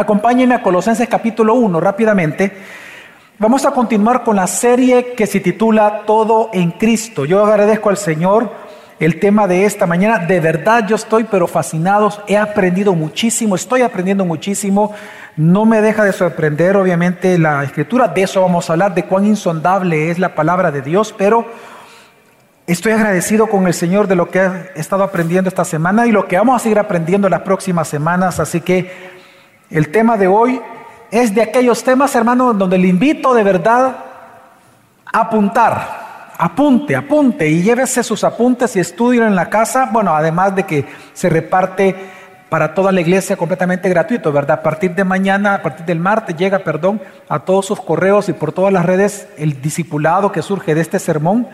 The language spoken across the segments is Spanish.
Acompáñenme a Colosenses capítulo 1 rápidamente. Vamos a continuar con la serie que se titula Todo en Cristo. Yo agradezco al Señor el tema de esta mañana. De verdad yo estoy pero fascinado, he aprendido muchísimo, estoy aprendiendo muchísimo. No me deja de sorprender obviamente la escritura, de eso vamos a hablar, de cuán insondable es la palabra de Dios, pero estoy agradecido con el Señor de lo que he estado aprendiendo esta semana y lo que vamos a seguir aprendiendo las próximas semanas. Así que el tema de hoy es de aquellos temas, hermano, donde le invito de verdad a apuntar apunte, apunte y llévese sus apuntes y estudien en la casa. Bueno, además de que se reparte para toda la iglesia completamente gratuito, ¿verdad? A partir de mañana, a partir del martes, llega, perdón, a todos sus correos y por todas las redes el discipulado que surge de este sermón.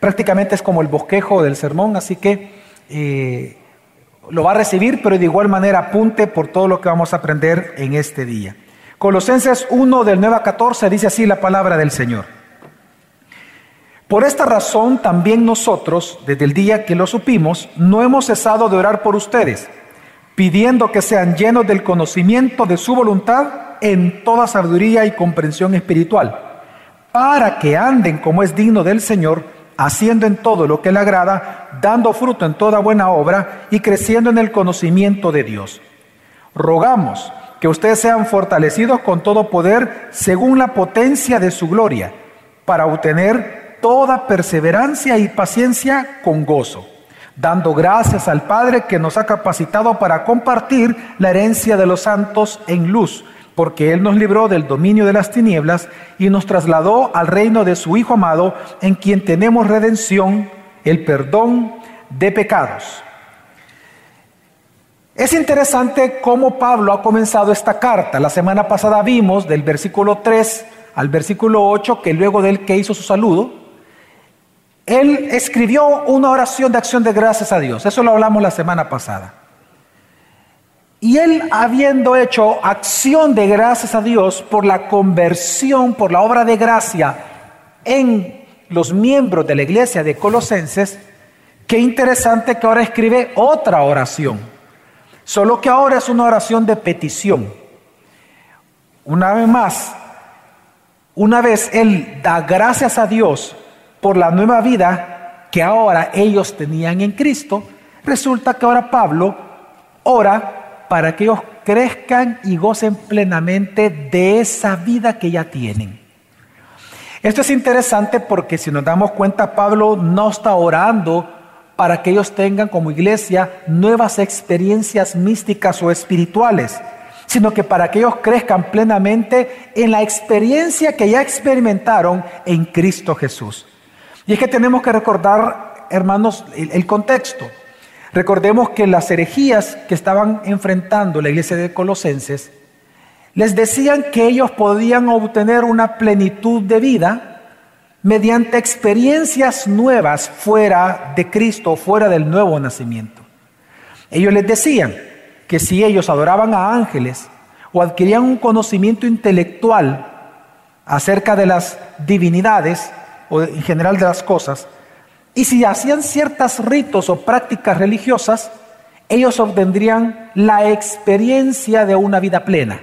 Prácticamente es como el bosquejo del sermón, así que eh, lo va a recibir, pero de igual manera apunte por todo lo que vamos a aprender en este día. Colosenses 1 del 9 a 14 dice así la palabra del Señor. Por esta razón también nosotros, desde el día que lo supimos, no hemos cesado de orar por ustedes, pidiendo que sean llenos del conocimiento de su voluntad en toda sabiduría y comprensión espiritual, para que anden como es digno del Señor, haciendo en todo lo que le agrada, dando fruto en toda buena obra y creciendo en el conocimiento de Dios. Rogamos que ustedes sean fortalecidos con todo poder según la potencia de su gloria, para obtener toda perseverancia y paciencia con gozo, dando gracias al Padre que nos ha capacitado para compartir la herencia de los santos en luz, porque Él nos libró del dominio de las tinieblas y nos trasladó al reino de su Hijo amado, en quien tenemos redención, el perdón de pecados. Es interesante cómo Pablo ha comenzado esta carta. La semana pasada vimos del versículo 3 al versículo 8 que luego de él que hizo su saludo, él escribió una oración de acción de gracias a Dios. Eso lo hablamos la semana pasada. Y él, habiendo hecho acción de gracias a Dios por la conversión, por la obra de gracia en los miembros de la iglesia de Colosenses, qué interesante que ahora escribe otra oración. Solo que ahora es una oración de petición. Una vez más, una vez él da gracias a Dios por la nueva vida que ahora ellos tenían en Cristo, resulta que ahora Pablo ora para que ellos crezcan y gocen plenamente de esa vida que ya tienen. Esto es interesante porque si nos damos cuenta, Pablo no está orando para que ellos tengan como iglesia nuevas experiencias místicas o espirituales, sino que para que ellos crezcan plenamente en la experiencia que ya experimentaron en Cristo Jesús. Y es que tenemos que recordar, hermanos, el, contexto. Recordemos que las herejías que estaban enfrentando la iglesia de Colosenses les decían que ellos podían obtener una plenitud de vida mediante experiencias nuevas fuera de Cristo, fuera del nuevo nacimiento. Ellos les decían que si ellos adoraban a ángeles o adquirían un conocimiento intelectual acerca de las divinidades, o en general de las cosas, y si hacían ciertos ritos o prácticas religiosas, ellos obtendrían la experiencia de una vida plena.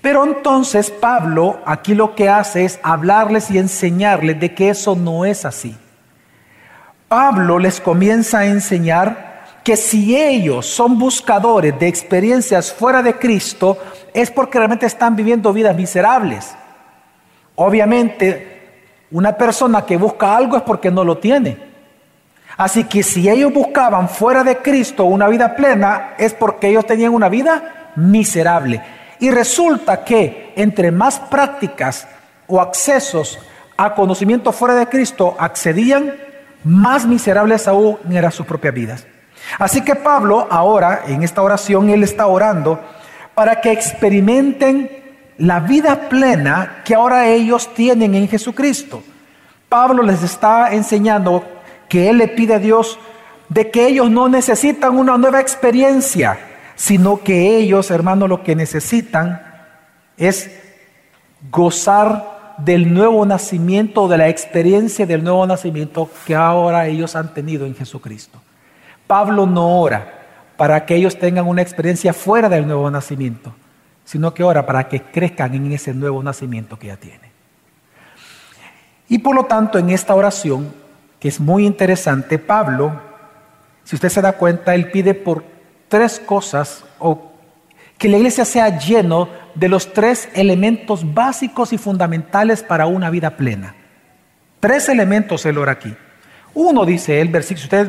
Pero entonces Pablo aquí lo que hace es hablarles y enseñarles de que eso no es así. Pablo les comienza a enseñar que si ellos son buscadores de experiencias fuera de Cristo, es porque realmente están viviendo vidas miserables. Obviamente, una persona que busca algo es porque no lo tiene. Así que si ellos buscaban fuera de Cristo una vida plena, es porque ellos tenían una vida miserable. Y resulta que entre más prácticas o accesos a conocimiento fuera de Cristo accedían, más miserables aún eran sus propias vidas. Así que Pablo ahora, en esta oración, él está orando para que experimenten la vida plena que ahora ellos tienen en Jesucristo. Pablo les está enseñando que Él le pide a Dios de que ellos no necesitan una nueva experiencia, sino que ellos, hermano, lo que necesitan es gozar del nuevo nacimiento, de la experiencia del nuevo nacimiento que ahora ellos han tenido en Jesucristo. Pablo no ora para que ellos tengan una experiencia fuera del nuevo nacimiento, sino que ora para que crezcan en ese nuevo nacimiento que ya tienen. Y por lo tanto, en esta oración, que es muy interesante, Pablo, si usted se da cuenta, él pide por tres cosas, o que la iglesia sea lleno de los tres elementos básicos y fundamentales para una vida plena. Tres elementos él ora aquí. Uno dice el versículo, si usted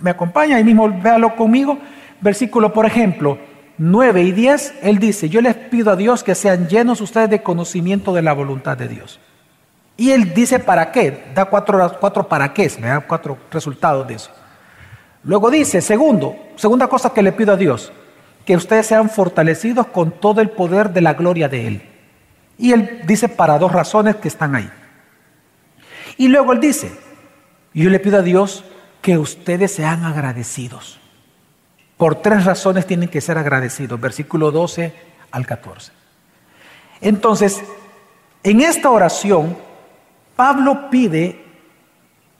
me acompaña ahí mismo, véalo conmigo, versículo por ejemplo 9 y 10, él dice, yo les pido a Dios que sean llenos ustedes de conocimiento de la voluntad de Dios. Y él dice para qué, da cuatro, cuatro para qué, me da cuatro resultados de eso. Luego dice, segundo, segunda cosa que le pido a Dios, que ustedes sean fortalecidos con todo el poder de la gloria de Él. Y él dice para dos razones que están ahí. Y luego él dice, yo le pido a Dios que ustedes sean agradecidos. Por tres razones tienen que ser agradecidos. Versículo 12 al 14. Entonces, en esta oración, Pablo pide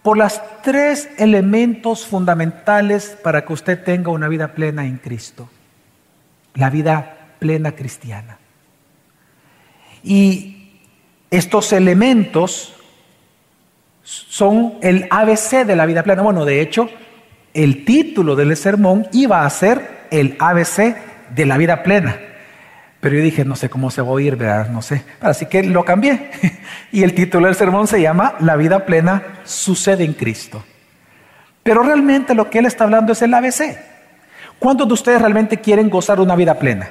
por los tres elementos fundamentales para que usted tenga una vida plena en Cristo. La vida plena cristiana. Y estos elementos son el ABC de la vida plena. Bueno, de hecho, el título del sermón iba a ser el ABC de la vida plena. Pero yo dije, no sé cómo se va a oír, ¿verdad? No sé. Así que lo cambié. Y el título del sermón se llama La vida plena sucede en Cristo. Pero realmente lo que él está hablando es el ABC. ¿Cuántos de ustedes realmente quieren gozar una vida plena?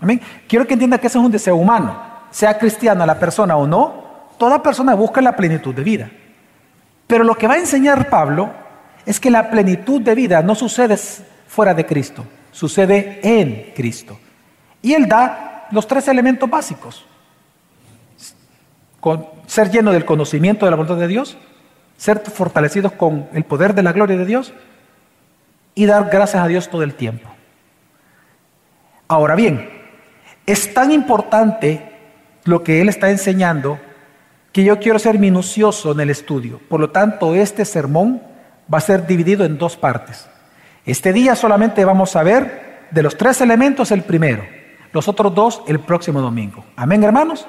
Amén. Quiero que entienda que eso es un deseo humano. Sea cristiana la persona o no, Toda persona busca la plenitud de vida. Pero lo que va a enseñar Pablo es que la plenitud de vida no sucede fuera de Cristo, sucede en Cristo. Y él da los tres elementos básicos. Con ser lleno del conocimiento de la voluntad de Dios, ser fortalecidos con el poder de la gloria de Dios y dar gracias a Dios todo el tiempo. Ahora bien, es tan importante lo que él está enseñando que yo quiero ser minucioso en el estudio. Por lo tanto, este sermón va a ser dividido en dos partes. Este día solamente vamos a ver de los tres elementos el primero, los otros dos el próximo domingo. Amén, hermanos.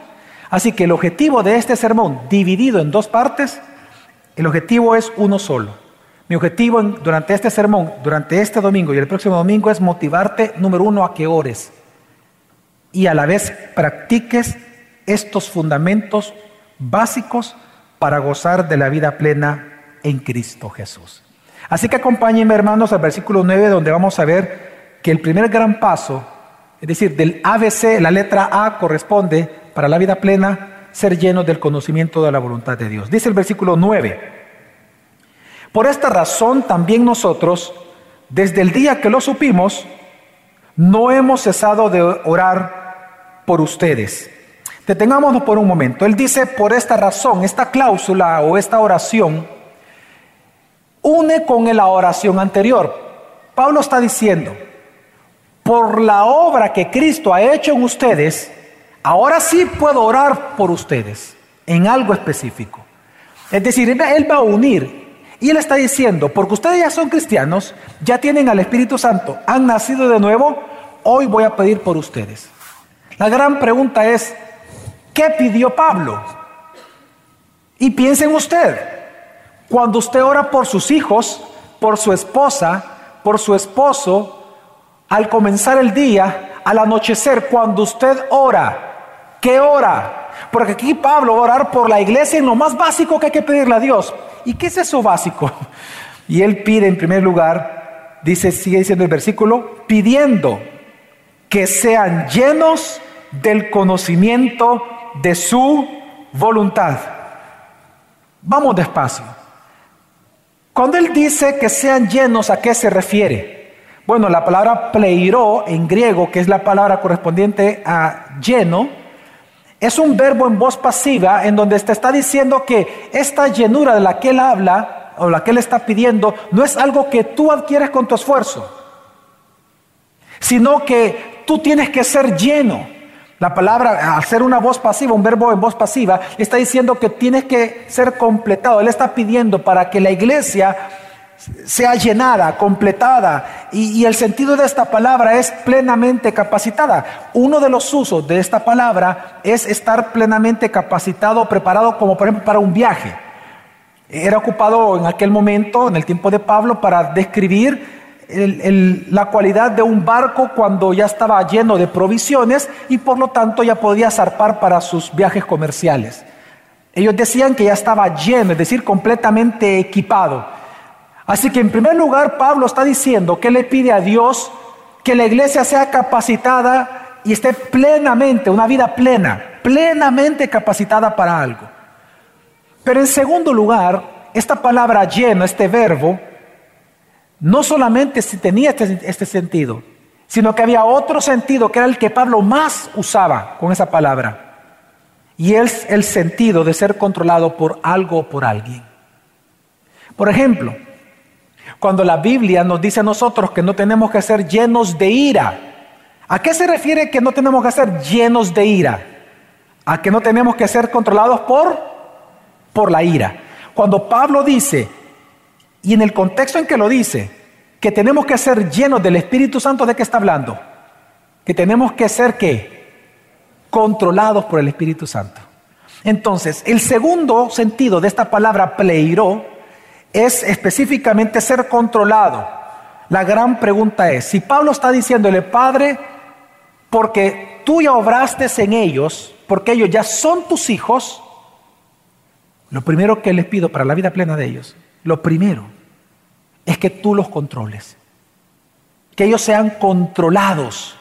Así que el objetivo de este sermón dividido en dos partes, el objetivo es uno solo. Mi objetivo durante este sermón, durante este domingo y el próximo domingo es motivarte, número uno, a que ores y a la vez practiques estos fundamentos básicos para gozar de la vida plena en Cristo Jesús. Así que acompáñenme hermanos al versículo 9 donde vamos a ver que el primer gran paso, es decir, del ABC, la letra A corresponde para la vida plena ser lleno del conocimiento de la voluntad de Dios. Dice el versículo 9, por esta razón también nosotros, desde el día que lo supimos, no hemos cesado de orar por ustedes Detengámonos por un momento. Él dice, por esta razón, esta cláusula o esta oración une con la oración anterior. Pablo está diciendo, por la obra que Cristo ha hecho en ustedes, ahora sí puedo orar por ustedes en algo específico. Es decir, Él va a unir. Y Él está diciendo, porque ustedes ya son cristianos, ya tienen al Espíritu Santo, han nacido de nuevo, hoy voy a pedir por ustedes. La gran pregunta es, ¿Qué pidió Pablo? Y piensen usted, cuando usted ora por sus hijos, por su esposa, por su esposo, al comenzar el día, al anochecer, cuando usted ora, ¿qué ora? Porque aquí Pablo va a orar por la iglesia en lo más básico que hay que pedirle a Dios. ¿Y qué es eso básico? Y él pide en primer lugar, dice, sigue diciendo el versículo, pidiendo que sean llenos del conocimiento de su voluntad. Vamos despacio. Cuando él dice que sean llenos, ¿a qué se refiere? Bueno, la palabra pleiro en griego, que es la palabra correspondiente a lleno, es un verbo en voz pasiva en donde te está diciendo que esta llenura de la que él habla o la que él está pidiendo no es algo que tú adquieres con tu esfuerzo, sino que tú tienes que ser lleno. La palabra, al ser una voz pasiva, un verbo en voz pasiva, está diciendo que tienes que ser completado. Él está pidiendo para que la iglesia sea llenada, completada. Y, el sentido de esta palabra es plenamente capacitada. Uno de los usos de esta palabra es estar plenamente capacitado, preparado como por ejemplo para un viaje. Era ocupado en aquel momento, en el tiempo de Pablo, para describir la cualidad de un barco cuando ya estaba lleno de provisiones y por lo tanto ya podía zarpar para sus viajes comerciales. Ellos decían que ya estaba lleno, es decir, completamente equipado. Así que en primer lugar Pablo está diciendo que le pide a Dios que la iglesia sea capacitada y esté plenamente, una vida plena, plenamente capacitada para algo. Pero en segundo lugar, esta palabra lleno, este verbo, no solamente tenía este, este, sentido, sino que había otro sentido que era el que Pablo más usaba con esa palabra. Y es el sentido de ser controlado por algo o por alguien. Por ejemplo, cuando la Biblia nos dice a nosotros que no tenemos que ser llenos de ira. ¿A qué se refiere que no tenemos que ser llenos de ira? A que no tenemos que ser controlados por, por la ira. Cuando Pablo dice, y en el contexto en que lo dice, que tenemos que ser llenos del Espíritu Santo, ¿de qué está hablando? Que tenemos que ser qué? Controlados por el Espíritu Santo. Entonces, el segundo sentido de esta palabra pleiro es específicamente ser controlado. La gran pregunta es, si Pablo está diciéndole, Padre, porque tú ya obraste en ellos, porque ellos ya son tus hijos, lo primero que les pido para la vida plena de ellos, lo primero es que tú los controles, que ellos sean controlados.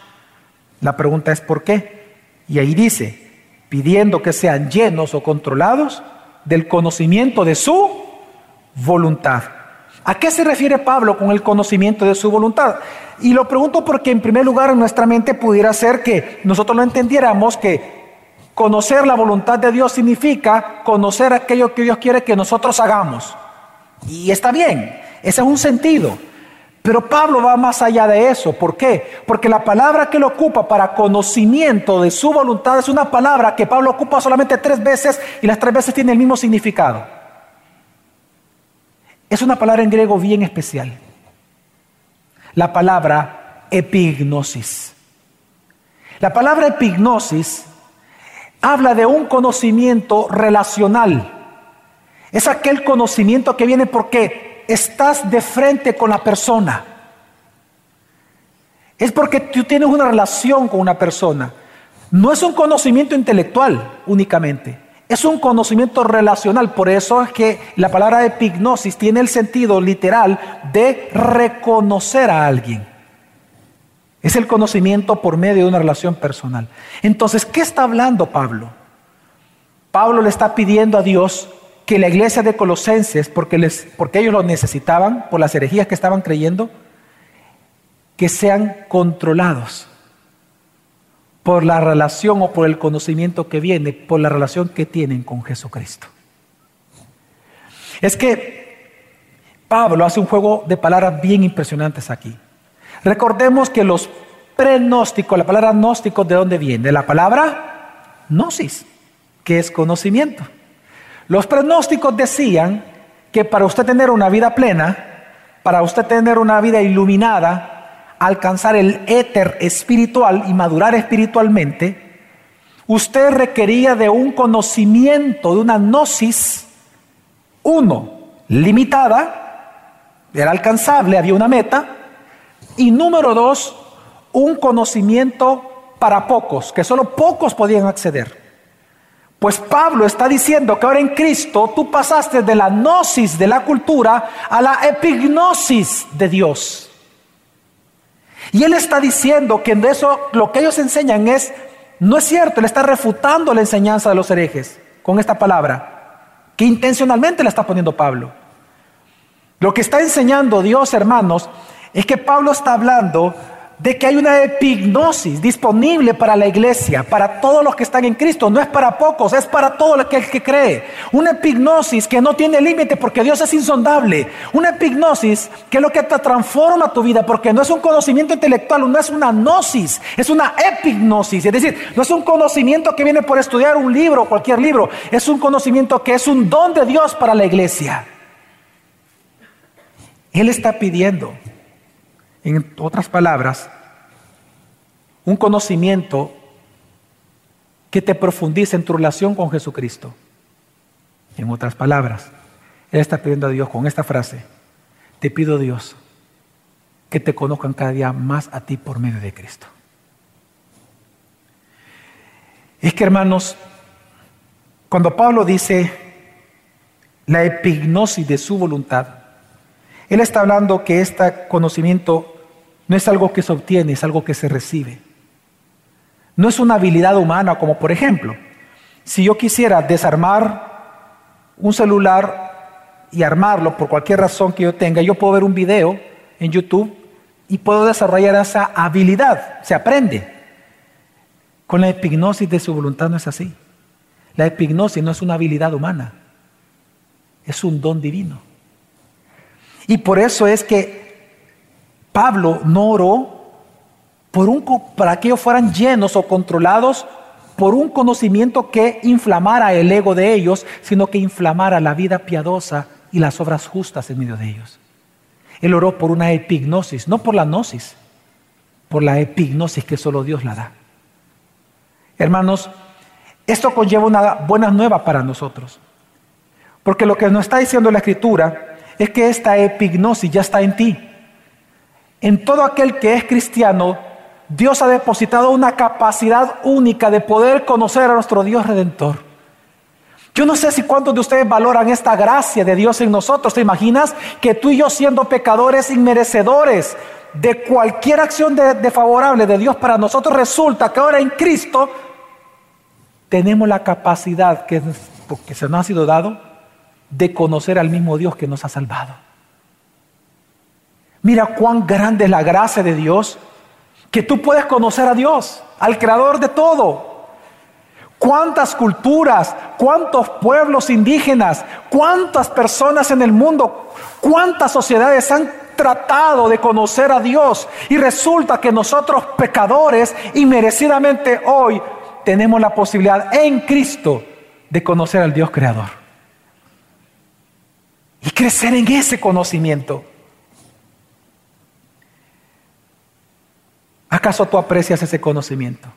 La pregunta es ¿por qué? Y ahí dice, pidiendo que sean llenos o controlados del conocimiento de su voluntad. ¿A qué se refiere Pablo con el conocimiento de su voluntad? Y lo pregunto porque en primer lugar en nuestra mente pudiera ser que nosotros lo entendiéramos que conocer la voluntad de Dios significa conocer aquello que Dios quiere que nosotros hagamos. Y está bien, ese es un sentido. Pero Pablo va más allá de eso. ¿Por qué? Porque la palabra que él ocupa para conocimiento de su voluntad es una palabra que Pablo ocupa solamente tres veces y las tres veces tiene el mismo significado. Es una palabra en griego bien especial. La palabra epignosis. La palabra epignosis habla de un conocimiento relacional. Es aquel conocimiento que viene porque estás de frente con la persona. Es porque tú tienes una relación con una persona. No es un conocimiento intelectual únicamente. Es un conocimiento relacional, por eso es que la palabra epignosis tiene el sentido literal de reconocer a alguien. Es el conocimiento por medio de una relación personal. Entonces, ¿qué está hablando Pablo? Pablo le está pidiendo a Dios que la iglesia de Colosenses, porque, les, porque ellos lo necesitaban por las herejías que estaban creyendo, que sean controlados por la relación o por el conocimiento que viene, por la relación que tienen con Jesucristo. Es que Pablo hace un juego de palabras bien impresionantes aquí. Recordemos que los prenósticos, la palabra gnóstico, ¿de dónde viene? De la palabra gnosis, que es conocimiento. Los prenósticos decían que para usted tener una vida plena, para usted tener una vida iluminada, alcanzar el éter espiritual y madurar espiritualmente, usted requería de un conocimiento, de una gnosis, uno, limitada, era alcanzable, había una meta, y número dos, un conocimiento para pocos, que solo pocos podían acceder. Pues Pablo está diciendo que ahora en Cristo tú pasaste de la gnosis de la cultura a la epignosis de Dios. Y él está diciendo que de eso lo que ellos enseñan es, no es cierto, él está refutando la enseñanza de los herejes con esta palabra, que intencionalmente la está poniendo Pablo. Lo que está enseñando Dios, hermanos, es que Pablo está hablando de que hay una epignosis disponible para la iglesia, para todos los que están en Cristo. No es para pocos, es para todo el que, cree. Una epignosis que no tiene límite porque Dios es insondable. Una epignosis que es lo que te transforma tu vida porque no es un conocimiento intelectual, no es una gnosis, es una epignosis. Es decir, no es un conocimiento que viene por estudiar un libro cualquier libro, es un conocimiento que es un don de Dios para la iglesia. Él está pidiendo, en otras palabras, un conocimiento que te profundice en tu relación con Jesucristo. En otras palabras, Él está pidiendo a Dios con esta frase, te pido Dios que te conozcan cada día más a ti por medio de Cristo. Es que hermanos, cuando Pablo dice la epignosis de su voluntad, él está hablando que este conocimiento no es algo que se obtiene, es algo que se recibe. No es una habilidad humana como por ejemplo, si yo quisiera desarmar un celular y armarlo por cualquier razón que yo tenga, yo puedo ver un video en YouTube y puedo desarrollar esa habilidad, se aprende. Con la epignosis de su voluntad no es así. La epignosis no es una habilidad humana, es un don divino. Y por eso es que Pablo no oró por un, para que ellos fueran llenos o controlados por un conocimiento que inflamara el ego de ellos, sino que inflamara la vida piadosa y las obras justas en medio de ellos. Él oró por una epignosis, no por la gnosis, por la epignosis que solo Dios la da. Hermanos, esto conlleva una buena nueva para nosotros. Porque lo que nos está diciendo la Escritura es que esta epignosis ya está en ti. En todo aquel que es cristiano, Dios ha depositado una capacidad única de poder conocer a nuestro Dios redentor. Yo no sé si cuántos de ustedes valoran esta gracia de Dios en nosotros. ¿Te imaginas que tú y yo siendo pecadores inmerecedores de cualquier acción de, favorable de Dios para nosotros, resulta que ahora en Cristo tenemos la capacidad que, que se nos ha sido dado de conocer al mismo Dios que nos ha salvado. Mira cuán grande es la gracia de Dios, que tú puedes conocer a Dios, al creador de todo, ¿Cuántas culturas, cuántos pueblos indígenas, cuántas personas en el mundo, cuántas sociedades han tratado de conocer a Dios? Y resulta que nosotros pecadores, inmerecidamente hoy, tenemos la posibilidad en Cristo de conocer al Dios creador. Y crecer en ese conocimiento. ¿Acaso tú aprecias ese conocimiento?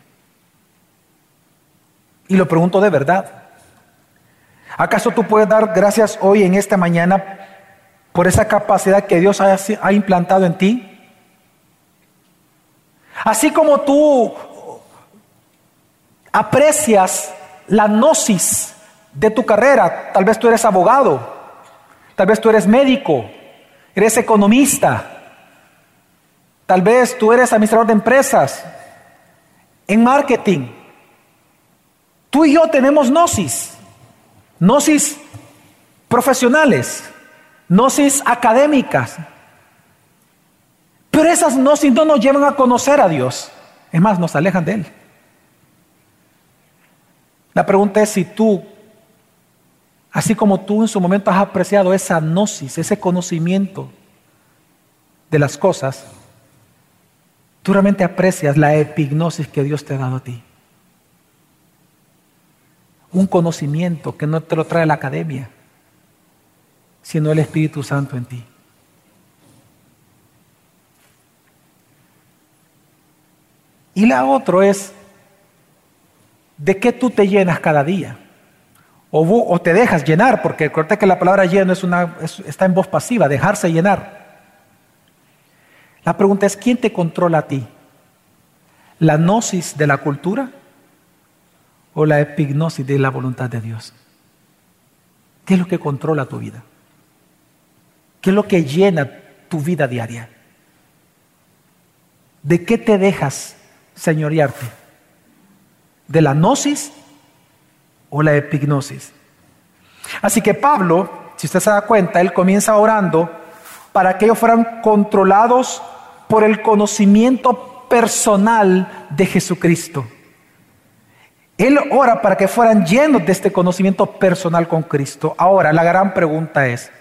Y lo pregunto de verdad. ¿Acaso tú puedes dar gracias hoy en esta mañana por esa capacidad que Dios ha, implantado en ti? Así como tú aprecias la gnosis de tu carrera, tal vez tú eres abogado, tal vez tú eres médico, eres economista, tal vez tú eres administrador de empresas, en marketing, Tú y yo tenemos gnosis, gnosis profesionales, gnosis académicas. Pero esas gnosis no nos llevan a conocer a Dios. Es más, nos alejan de Él. La pregunta es si tú, así como tú en su momento has apreciado esa gnosis, ese conocimiento de las cosas, tú realmente aprecias la epignosis que Dios te ha dado a ti un conocimiento que no te lo trae la academia, sino el Espíritu Santo en ti. Y la otra es, ¿de qué tú te llenas cada día? O, te dejas llenar, porque recuerda que la palabra lleno es una, está en voz pasiva, dejarse llenar. La pregunta es, ¿quién te controla a ti? ¿La gnosis de la cultura? o la epignosis de la voluntad de Dios? ¿Qué es lo que controla tu vida? ¿Qué es lo que llena tu vida diaria? ¿De qué te dejas señorearte? ¿De la gnosis o la epignosis? Así que Pablo, si usted se da cuenta, él comienza orando para que ellos fueran controlados por el conocimiento personal de Jesucristo. Él ora para que fueran llenos de este conocimiento personal con Cristo. Ahora, la gran pregunta es,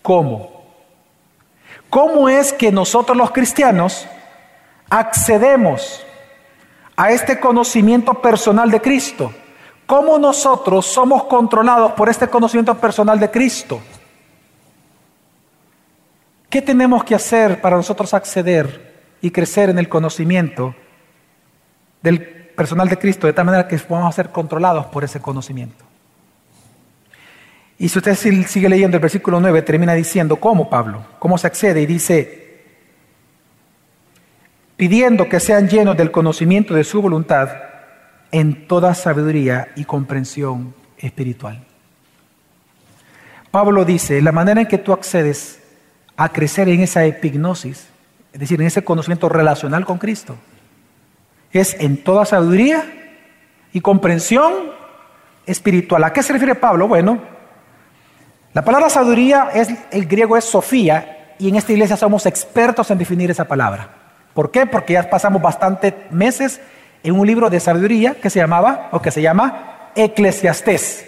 ¿cómo? ¿Cómo es que nosotros los cristianos accedemos a este conocimiento personal de Cristo? ¿Cómo nosotros somos controlados por este conocimiento personal de Cristo? ¿Qué tenemos que hacer para nosotros acceder y crecer en el conocimiento del personal de Cristo de tal manera que podamos ser controlados por ese conocimiento? Y si usted sigue leyendo el versículo 9, termina diciendo, ¿cómo Pablo? ¿Cómo se accede? Y dice, pidiendo que sean llenos del conocimiento de su voluntad en toda sabiduría y comprensión espiritual. Pablo dice, la manera en que tú accedes a crecer en esa epignosis, es decir, en ese conocimiento relacional con Cristo, es en toda sabiduría y comprensión espiritual. ¿A qué se refiere Pablo? Bueno, la palabra sabiduría es el griego es Sofía y en esta iglesia somos expertos en definir esa palabra. ¿Por qué? Porque ya pasamos bastantes meses en un libro de sabiduría que se llamaba o que se llama Eclesiastés.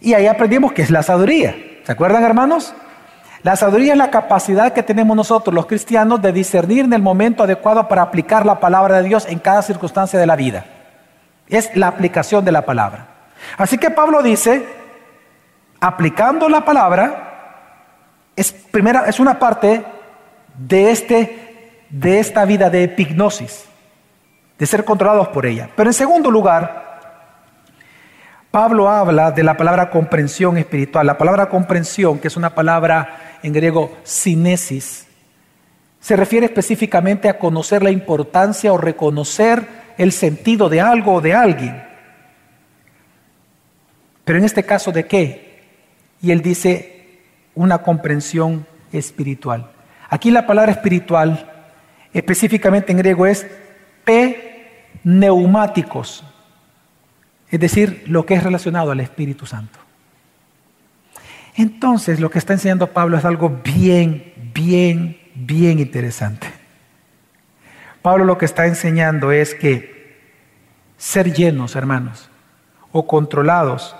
Y ahí aprendimos qué es la sabiduría. ¿Se acuerdan, hermanos? La sabiduría es la capacidad que tenemos nosotros, los cristianos, de discernir en el momento adecuado para aplicar la palabra de Dios en cada circunstancia de la vida. Es la aplicación de la palabra. Así que Pablo dice, aplicando la palabra, es, primera, es una parte de, este, de esta vida de epignosis, de ser controlados por ella. Pero en segundo lugar, Pablo habla de la palabra comprensión espiritual. La palabra comprensión, que es una palabra en griego cinesis, se refiere específicamente a conocer la importancia o reconocer el sentido de algo o de alguien. Pero en este caso, ¿de qué? Y él dice una comprensión espiritual. Aquí la palabra espiritual, específicamente en griego, es p neumáticos es decir, lo que es relacionado al Espíritu Santo. Entonces, lo que está enseñando Pablo es algo bien, bien, bien interesante. Pablo lo que está enseñando es que ser llenos, hermanos, o controlados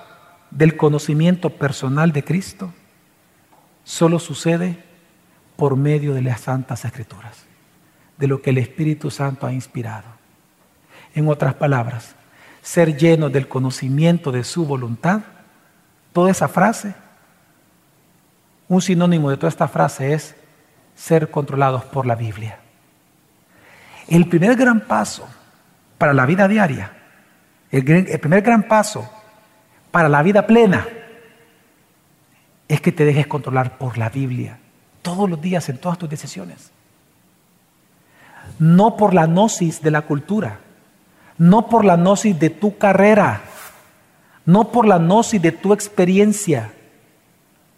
del conocimiento personal de Cristo, solo sucede por medio de las santas escrituras, de lo que el Espíritu Santo ha inspirado. En otras palabras, ser lleno del conocimiento de su voluntad, toda esa frase, un sinónimo de toda esta frase es ser controlados por la Biblia. El primer gran paso para la vida diaria, el, primer gran paso para la vida plena, es que te dejes controlar por la Biblia todos los días en todas tus decisiones. No por la gnosis de la cultura, no por la gnosis de tu carrera, no por la gnosis de tu experiencia,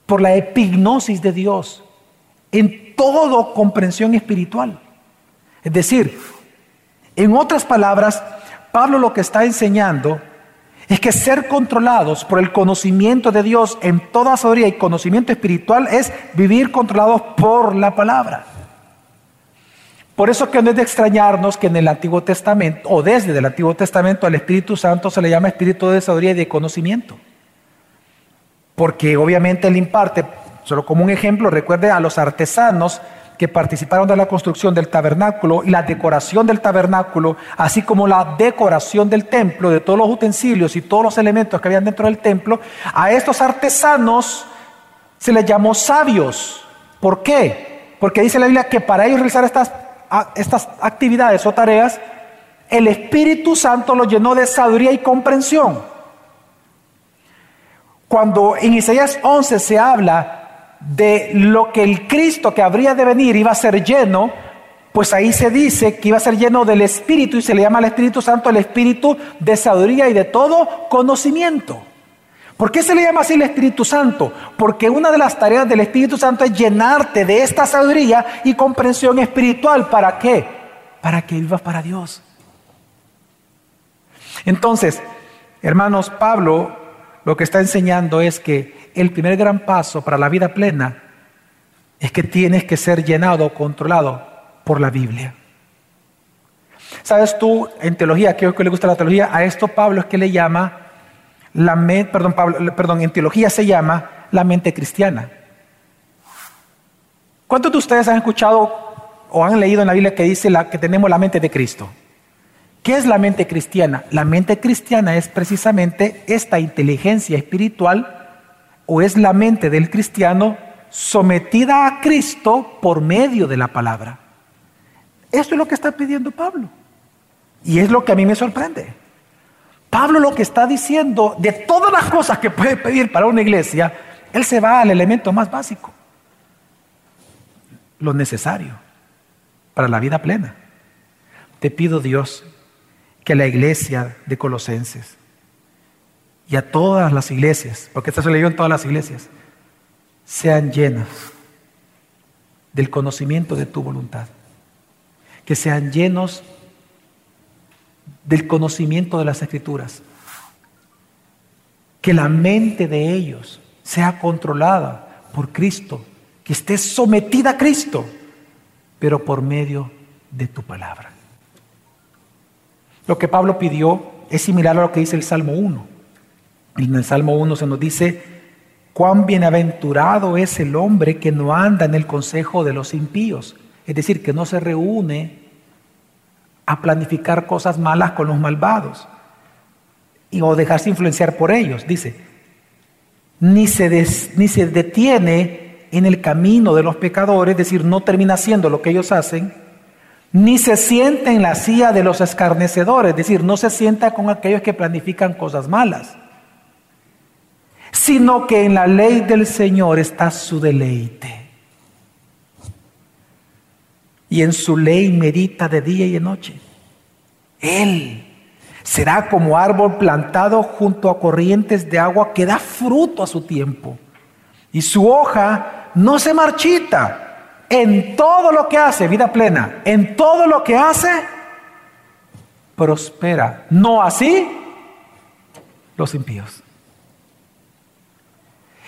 por la epignosis de Dios, en todo comprensión espiritual. Es decir, en otras palabras, Pablo lo que está enseñando es que ser controlados por el conocimiento de Dios en toda sabiduría y conocimiento espiritual es vivir controlados por la palabra. Por eso que no es de extrañarnos que en el Antiguo Testamento, o desde el Antiguo Testamento, al Espíritu Santo se le llama Espíritu de sabiduría y de conocimiento. Porque obviamente él imparte, solo como un ejemplo, recuerde a los artesanos que participaron de la construcción del tabernáculo y la decoración del tabernáculo, así como la decoración del templo, de todos los utensilios y todos los elementos que habían dentro del templo, a estos artesanos se les llamó sabios. ¿Por qué? Porque dice la Biblia que para ellos realizar estas estas actividades o tareas, el Espíritu Santo lo llenó de sabiduría y comprensión. Cuando en Isaías 11 se habla de lo que el Cristo que habría de venir iba a ser lleno, pues ahí se dice que iba a ser lleno del Espíritu y se le llama al Espíritu Santo el Espíritu de sabiduría y de todo conocimiento. ¿Por qué se le llama así el Espíritu Santo? Porque una de las tareas del Espíritu Santo es llenarte de esta sabiduría y comprensión espiritual. ¿Para qué? Para que vivas para Dios. Entonces, hermanos, Pablo lo que está enseñando es que el primer gran paso para la vida plena es que tienes que ser llenado, controlado por la Biblia. ¿Sabes tú en teología, que que le gusta la teología? A esto Pablo es que le llama la perdón, perdón, en teología se llama la mente cristiana. ¿Cuántos de ustedes han escuchado o han leído en la Biblia que dice la, que tenemos la mente de Cristo? ¿Qué es la mente cristiana? La mente cristiana es precisamente esta inteligencia espiritual o es la mente del cristiano sometida a Cristo por medio de la palabra. Esto es lo que está pidiendo Pablo. Y es lo que a mí me sorprende. Pablo lo que está diciendo, de todas las cosas que puede pedir para una iglesia, él se va al elemento más básico, lo necesario para la vida plena. Te pido Dios que la iglesia de Colosenses. Y a todas las iglesias, porque esto se leyó en todas las iglesias, sean llenas del conocimiento de tu voluntad, que sean llenos del conocimiento de las escrituras, que la mente de ellos sea controlada por Cristo, que esté sometida a Cristo, pero por medio de tu palabra. Lo que Pablo pidió es similar a lo que dice el Salmo 1. En el Salmo 1 se nos dice, cuán bienaventurado es el hombre que no anda en el consejo de los impíos, es decir, que no se reúne a planificar cosas malas con los malvados y, o dejarse influenciar por ellos, dice, ni se, ni se detiene en el camino de los pecadores, es decir, no termina haciendo lo que ellos hacen, ni se sienta en la silla de los escarnecedores, es decir, no se sienta con aquellos que planifican cosas malas, sino que en la ley del Señor está su deleite. Y en su ley medita de día y de noche. Él será como árbol plantado junto a corrientes de agua que da fruto a su tiempo. Y su hoja no se marchita en todo lo que hace, vida plena, en todo lo que hace, prospera. No así los impíos.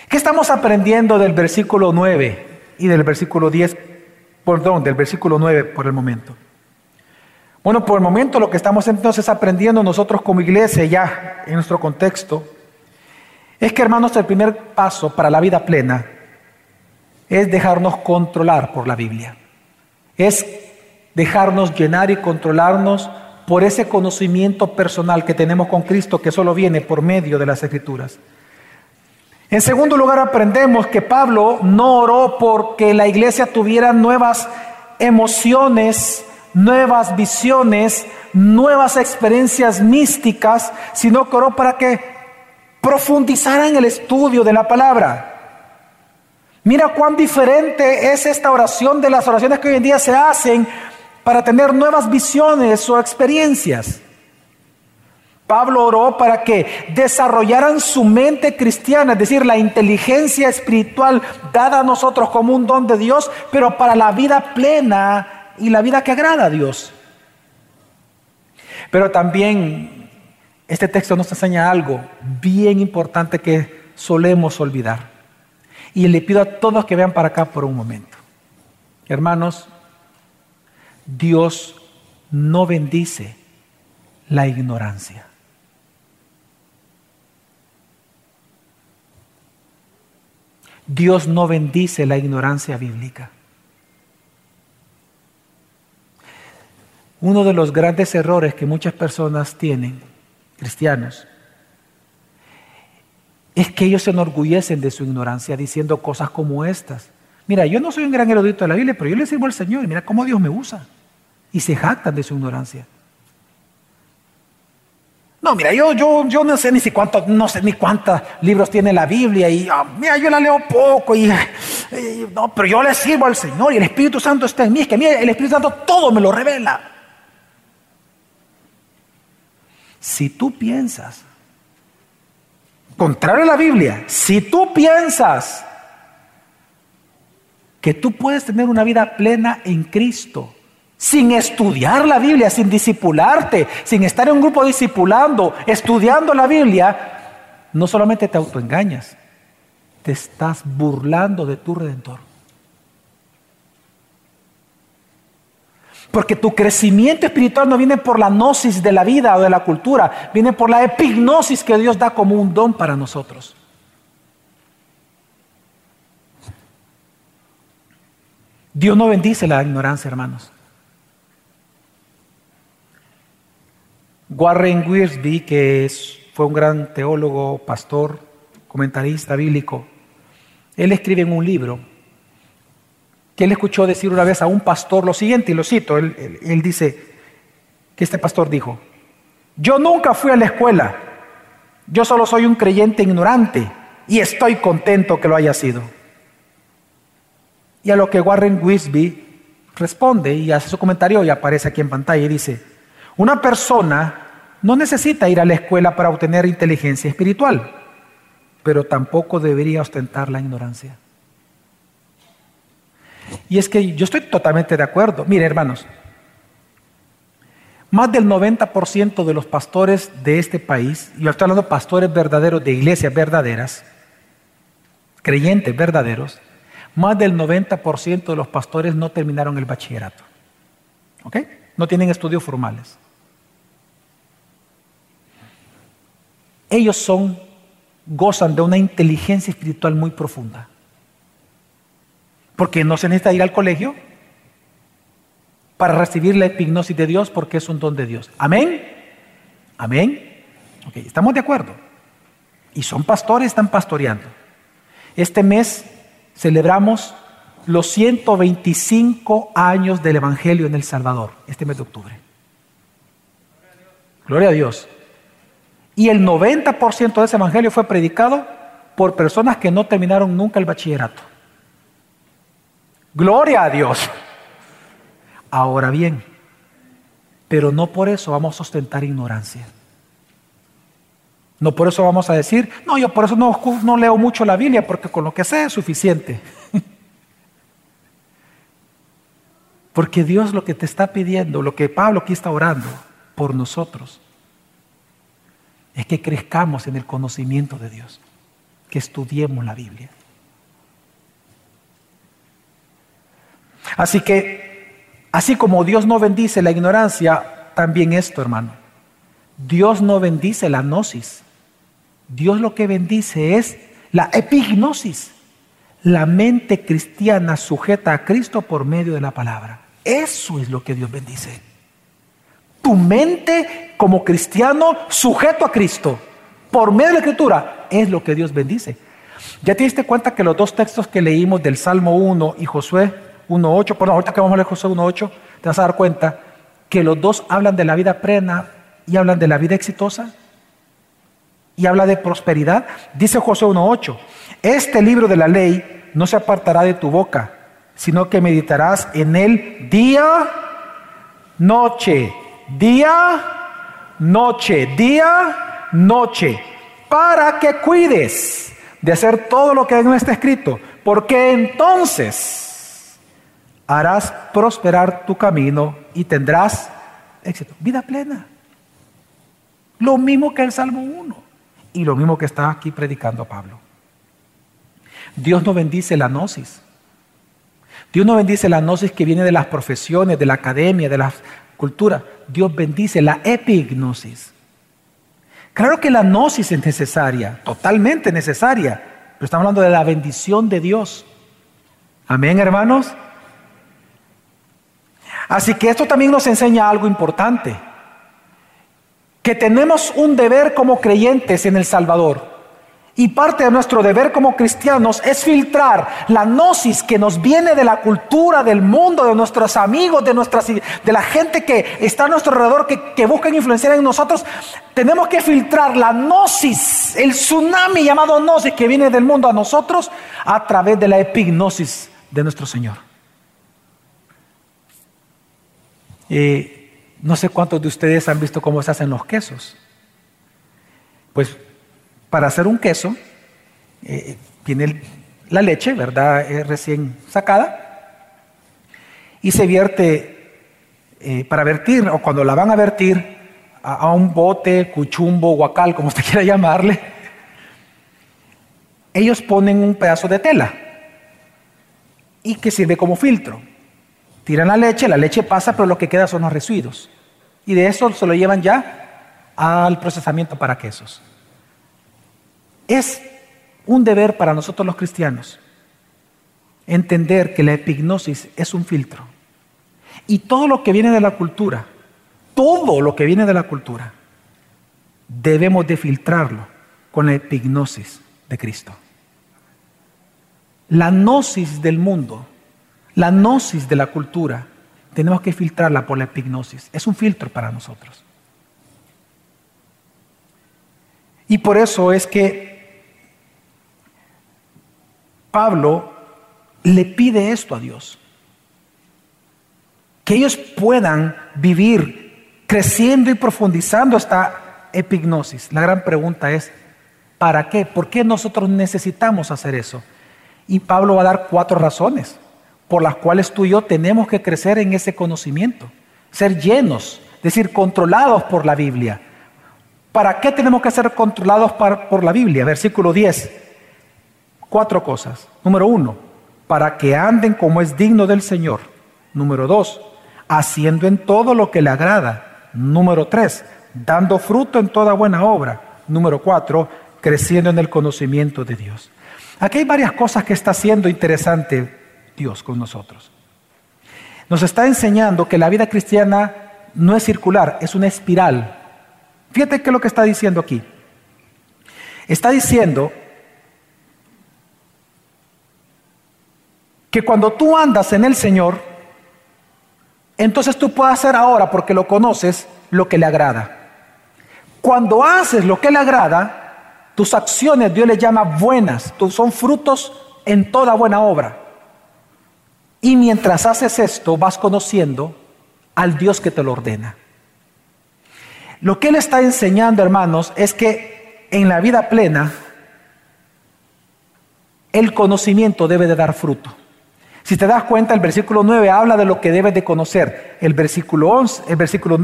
¿Qué estamos aprendiendo del versículo 9 y del versículo 10? Perdón, del versículo 9 por el momento. Bueno, por el momento lo que estamos entonces aprendiendo nosotros como iglesia ya en nuestro contexto es que hermanos el primer paso para la vida plena es dejarnos controlar por la Biblia. Es dejarnos llenar y controlarnos por ese conocimiento personal que tenemos con Cristo que solo viene por medio de las Escrituras. En segundo lugar, aprendemos que Pablo no oró porque la iglesia tuviera nuevas emociones, nuevas visiones, nuevas experiencias místicas, sino que oró para que profundizaran el estudio de la palabra. Mira cuán diferente es esta oración de las oraciones que hoy en día se hacen para tener nuevas visiones o experiencias. Pablo oró para que desarrollaran su mente cristiana, es decir, la inteligencia espiritual dada a nosotros como un don de Dios, pero para la vida plena y la vida que agrada a Dios. Pero también este texto nos enseña algo bien importante que solemos olvidar. Y le pido a todos que vean para acá por un momento. Hermanos, Dios no bendice la ignorancia. Dios no bendice la ignorancia bíblica. Uno de los grandes errores que muchas personas tienen, cristianos, es que ellos se enorgullecen de su ignorancia diciendo cosas como estas. Mira, yo no soy un gran erudito de la Biblia, pero yo le sirvo al Señor mira cómo Dios me usa. Y se jactan de su ignorancia. No, mira, yo, yo, yo no sé ni si cuántos, no sé ni cuántos libros tiene la Biblia y ah, mira, yo la leo poco y, no, pero yo le sirvo al Señor y el Espíritu Santo está en mí. Es que mira, el Espíritu Santo todo me lo revela. Si tú piensas contrario a la Biblia, si tú piensas que tú puedes tener una vida plena en Cristo, sin estudiar la Biblia, sin discipularte, sin estar en un grupo discipulando, estudiando la Biblia, no solamente te autoengañas, te estás burlando de tu redentor. Porque tu crecimiento espiritual no viene por la gnosis de la vida o de la cultura, viene por la epignosis que Dios da como un don para nosotros. Dios no bendice la ignorancia, hermanos. Warren Wiersbe, que fue un gran teólogo, pastor, comentarista bíblico, él escribe en un libro él escuchó decir una vez a un pastor lo siguiente, y lo cito, él, él dice que este pastor dijo, yo nunca fui a la escuela, yo solo soy un creyente ignorante y estoy contento que lo haya sido. Y a lo que Warren Wisby responde y hace su comentario y aparece aquí en pantalla y dice, una persona no necesita ir a la escuela para obtener inteligencia espiritual, pero tampoco debería ostentar la ignorancia. Y es que yo estoy totalmente de acuerdo. Mire, hermanos, más del 90% de los pastores de este país, y estoy hablando de pastores verdaderos de iglesias verdaderas, creyentes verdaderos, más del 90% de los pastores no terminaron el bachillerato. ¿Ok? No tienen estudios formales. Ellos son, gozan de una inteligencia espiritual muy profunda. Porque no se necesita ir al colegio para recibir la epignosis de Dios porque es un don de Dios. Amén. Amén. Ok, estamos de acuerdo. Y son pastores, están pastoreando. Este mes celebramos los 125 años del Evangelio en El Salvador, este mes de octubre. Gloria a Dios. Y el 90% de ese evangelio fue predicado por personas que no terminaron nunca el bachillerato. Gloria a Dios. Ahora bien, pero no por eso vamos a ostentar ignorancia. No por eso vamos a decir, no, yo por eso no, no leo mucho la Biblia, porque con lo que sé es suficiente. porque Dios lo que te está pidiendo, lo que Pablo aquí está orando por nosotros, es que crezcamos en el conocimiento de Dios, que estudiemos la Biblia. Así que, así como Dios no bendice la ignorancia, también esto, hermano. Dios no bendice la gnosis. Dios lo que bendice es la epignosis, la mente cristiana sujeta a Cristo por medio de la palabra. Eso es lo que Dios bendice tu mente como cristiano sujeto a Cristo por medio de la escritura es lo que Dios bendice. ¿Ya te diste cuenta que los dos textos que leímos del Salmo 1 y Josué 1.8, perdón, ahorita que vamos a leer Josué 1.8, te vas a dar cuenta que los dos hablan de la vida plena y hablan de la vida exitosa y habla de prosperidad. Dice Josué 1.8, este libro de la ley no se apartará de tu boca, sino que meditarás en él día, noche día, noche, día, noche, para que cuides de hacer todo lo que no está escrito, porque entonces harás prosperar tu camino y tendrás éxito. Vida plena. Lo mismo que el Salmo 1 y lo mismo que está aquí predicando Pablo. Dios no bendice la gnosis. Dios no bendice la gnosis que viene de las profesiones, de la academia, de las cultura, Dios bendice la epignosis. Claro que la gnosis es necesaria, totalmente necesaria, pero estamos hablando de la bendición de Dios. Amén, hermanos. Así que esto también nos enseña algo importante, que tenemos un deber como creyentes en el Salvador. Y parte de nuestro deber como cristianos es filtrar la gnosis que nos viene de la cultura, del mundo, de nuestros amigos, de, nuestras, de la gente que está a nuestro alrededor, que, que buscan influenciar en nosotros. Tenemos que filtrar la gnosis, el tsunami llamado gnosis que viene del mundo a nosotros a través de la epignosis de nuestro Señor. Eh, no sé cuántos de ustedes han visto cómo se hacen los quesos. Pues para hacer un queso, eh, tiene la leche, ¿verdad? recién sacada, y se vierte eh, para vertir, o cuando la van a vertir, a, un bote, cuchumbo, guacal, como usted quiera llamarle, ellos ponen un pedazo de tela y que sirve como filtro. Tiran la leche, la leche pasa, pero lo que queda son los residuos. Y de eso se lo llevan ya al procesamiento para quesos. Es un deber para nosotros los cristianos entender que la epignosis es un filtro. Y todo lo que viene de la cultura, todo lo que viene de la cultura, debemos de filtrarlo con la epignosis de Cristo. La gnosis del mundo, La gnosis de la cultura tenemos que filtrarla por la epignosis. Es un filtro para nosotros. Y por eso es que Pablo le pide esto a Dios. Que ellos puedan vivir creciendo y profundizando esta epignosis. La gran pregunta es, ¿para qué? ¿Por qué nosotros necesitamos hacer eso? Y Pablo va a dar cuatro razones por las cuales tú y yo tenemos que crecer en ese conocimiento, ser llenos, es decir, controlados por la Biblia. ¿Para qué tenemos que ser controlados por la Biblia? Versículo 10. Cuatro cosas. Número uno, para que anden como es digno del Señor. Número dos, haciendo en todo lo que le agrada. Número tres, dando fruto en toda buena obra. Número cuatro, creciendo en el conocimiento de Dios. Aquí hay varias cosas que está haciendo interesante Dios con nosotros. Nos está enseñando que la vida cristiana no es circular, es una espiral. Fíjate qué lo que está diciendo aquí. Está diciendo que cuando tú andas en el Señor, entonces tú puedes hacer ahora, porque lo conoces, lo que le agrada. Cuando haces lo que le agrada, tus acciones Dios le llama buenas, son frutos en toda buena obra. Y mientras haces esto, vas conociendo al Dios que te lo ordena. Lo que Él está enseñando, hermanos, es que en la vida plena, el conocimiento debe de dar fruto. Si te das cuenta, el versículo 9 habla de lo que debes de conocer. El versículo 11, el versículo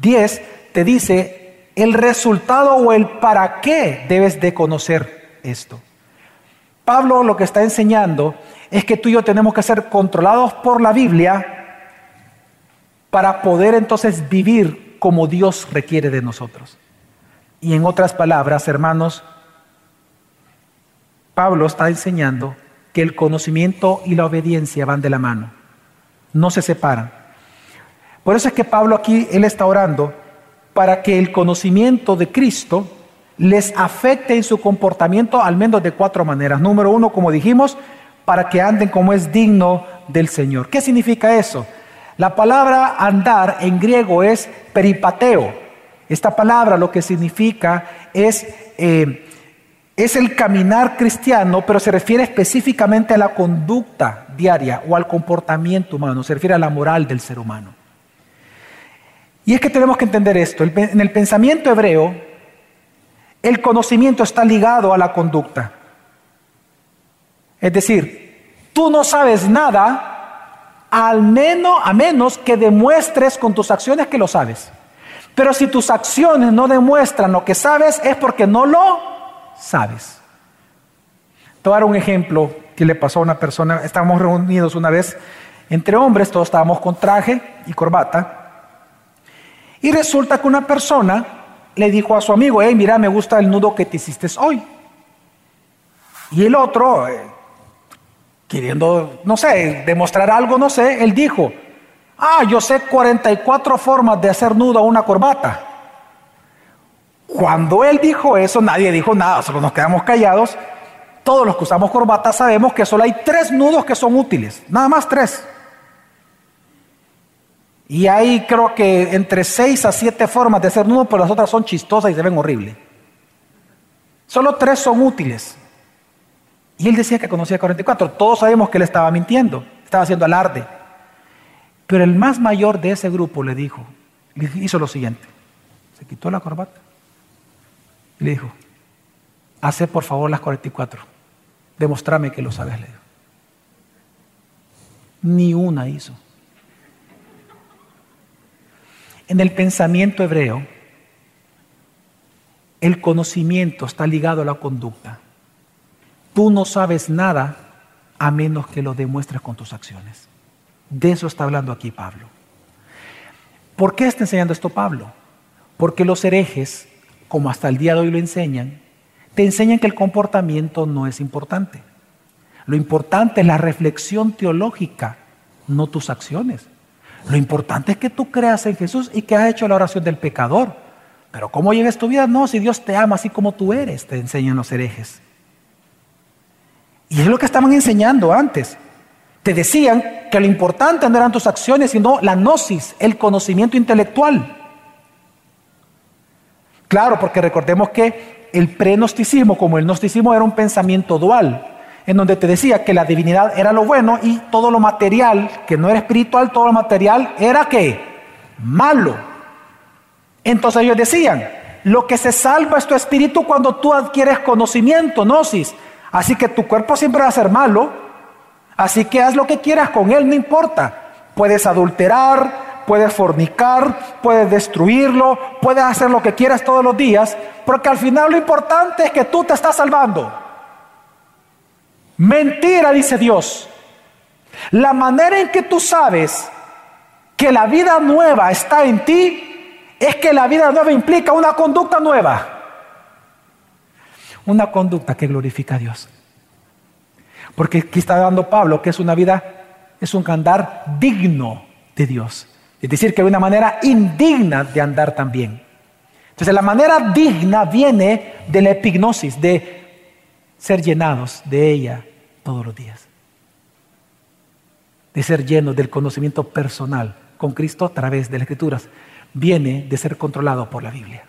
10 te dice el resultado o el para qué debes de conocer esto. Pablo lo que está enseñando es que tú y yo tenemos que ser controlados por la Biblia para poder entonces vivir como Dios requiere de nosotros. Y en otras palabras, hermanos, Pablo está enseñando que el conocimiento y la obediencia van de la mano, no se separan. Por eso es que Pablo aquí, él está orando para que el conocimiento de Cristo les afecte en su comportamiento al menos de cuatro maneras. Número uno, como dijimos, para que anden como es digno del Señor. ¿Qué significa eso? La palabra andar en griego es peripateo. Esta palabra lo que significa es, eh, es el caminar cristiano, pero se refiere específicamente a la conducta diaria o al comportamiento humano, se refiere a la moral del ser humano. Y es que tenemos que entender esto. En el pensamiento hebreo, el conocimiento está ligado a la conducta. Es decir, tú no sabes nada al menos, a menos que demuestres con tus acciones que lo sabes. Pero si tus acciones no demuestran lo que sabes, es porque no lo sabes. Te voy a dar un ejemplo que le pasó a una persona. Estábamos reunidos una vez entre hombres, todos estábamos con traje y corbata. Y resulta que una persona le dijo a su amigo, hey, mira, me gusta el nudo que te hiciste hoy. Y el otro, eh, queriendo, no sé, demostrar algo, no sé, él dijo, ah, yo sé 44 formas de hacer nudo a una corbata. Cuando él dijo eso, nadie dijo nada, solo nos quedamos callados. Todos los que usamos corbata sabemos que solo hay tres nudos que son útiles, nada más tres. Y hay creo que entre seis a siete formas de hacer nudo, pero las otras son chistosas y se ven horribles. Solo tres son útiles. Y él decía que conocía 44. Todos sabemos que él estaba mintiendo, estaba haciendo alarde. Pero el más mayor de ese grupo le dijo, hizo lo siguiente. Se quitó la corbata y le dijo, hace por favor las 44. Demostrame que lo sabes, le. Ni una hizo. En el pensamiento hebreo, el conocimiento está ligado a la conducta. Tú no sabes nada a menos que lo demuestres con tus acciones. De eso está hablando aquí Pablo. ¿Por qué está enseñando esto Pablo? Porque los herejes, como hasta el día de hoy lo enseñan, te enseñan que el comportamiento no es importante. Lo importante es la reflexión teológica, no tus acciones. Lo importante es que tú creas en Jesús y que has hecho la oración del pecador. Pero ¿cómo lleves tu vida? No, si Dios te ama así como tú eres, te enseñan los herejes. Y es lo que estaban enseñando antes. Te decían que lo importante no eran tus acciones, sino la gnosis, el conocimiento intelectual. Claro, porque recordemos que el pre-gnosticismo, como el gnosticismo, era un pensamiento dual, en donde te decía que la divinidad era lo bueno y todo lo material, que no era espiritual, todo lo material era que malo. Entonces ellos decían, lo que se salva es tu espíritu cuando tú adquieres conocimiento, gnosis. Así que tu cuerpo siempre va a ser malo, así que haz lo que quieras con él, no importa. Puedes adulterar, puedes fornicar, puedes destruirlo, puedes hacer lo que quieras todos los días, porque al final lo importante es que tú te estás salvando. Mentira, dice Dios. La manera en que tú sabes que la vida nueva está en ti es que la vida nueva implica una conducta nueva. Una conducta que glorifica a Dios. Porque aquí está dando Pablo que es una vida, es un andar digno de Dios. Es decir, que hay una manera indigna de andar también. Entonces la manera digna viene de la epignosis, de ser llenados de ella todos los días. De ser llenos del conocimiento personal con Cristo a través de las Escrituras. Viene de ser controlado por la Biblia.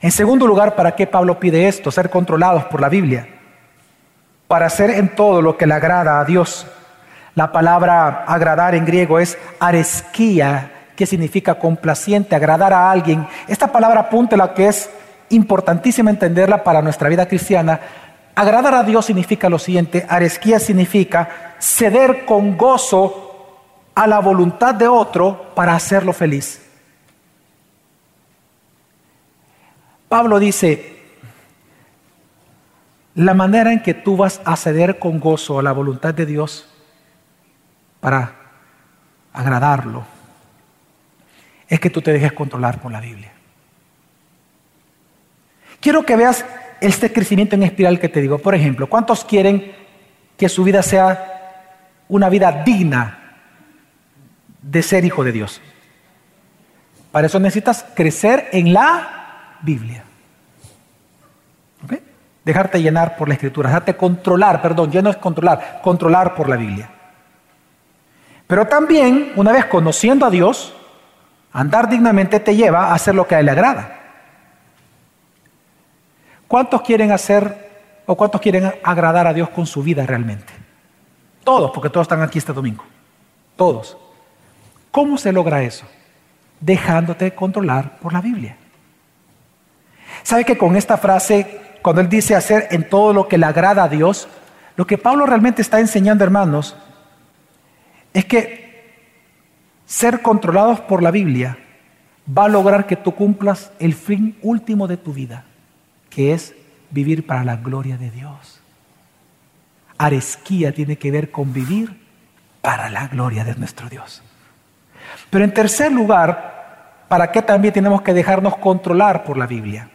En segundo lugar, ¿para qué Pablo pide esto? Ser controlados por la Biblia. Para hacer en todo lo que le agrada a Dios. La palabra agradar en griego es aresquía, que significa complaciente, agradar a alguien. Esta palabra apunta la que es importantísima entenderla para nuestra vida cristiana. Agradar a Dios significa lo siguiente, aresquía significa ceder con gozo a la voluntad de otro para hacerlo feliz. Pablo dice, la manera en que tú vas a ceder con gozo a la voluntad de Dios para agradarlo es que tú te dejes controlar por la Biblia. Quiero que veas este crecimiento en espiral que te digo. Por ejemplo, ¿cuántos quieren que su vida sea una vida digna de ser hijo de Dios? Para eso necesitas crecer en la Biblia. Dejarte llenar por la escritura, dejarte controlar, perdón, ya no es controlar, controlar por la Biblia. Pero también, una vez conociendo a Dios, andar dignamente te lleva a hacer lo que a Él le agrada. ¿Cuántos quieren hacer o cuántos quieren agradar a Dios con su vida realmente? Todos, porque todos están aquí este domingo. Todos. ¿Cómo se logra eso? Dejándote controlar por la Biblia. ¿Sabe que con esta frase, cuando él dice hacer en todo lo que le agrada a Dios, lo que Pablo realmente está enseñando, hermanos, es que ser controlados por la Biblia va a lograr que tú cumplas el fin último de tu vida, que es vivir para la gloria de Dios. Aresquía tiene que ver con vivir para la gloria de nuestro Dios. Pero en tercer lugar, ¿para qué también tenemos que dejarnos controlar por la Biblia?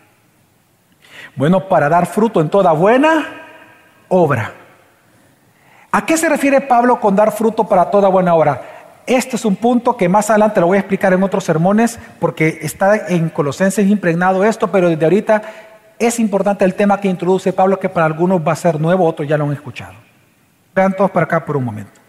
Bueno, para dar fruto en toda buena obra. ¿A qué se refiere Pablo con dar fruto para toda buena obra? Este es un punto que más adelante lo voy a explicar en otros sermones porque está en Colosenses impregnado esto, pero desde ahorita es importante el tema que introduce Pablo que para algunos va a ser nuevo, otros ya lo han escuchado. Vean todos para acá por un momento.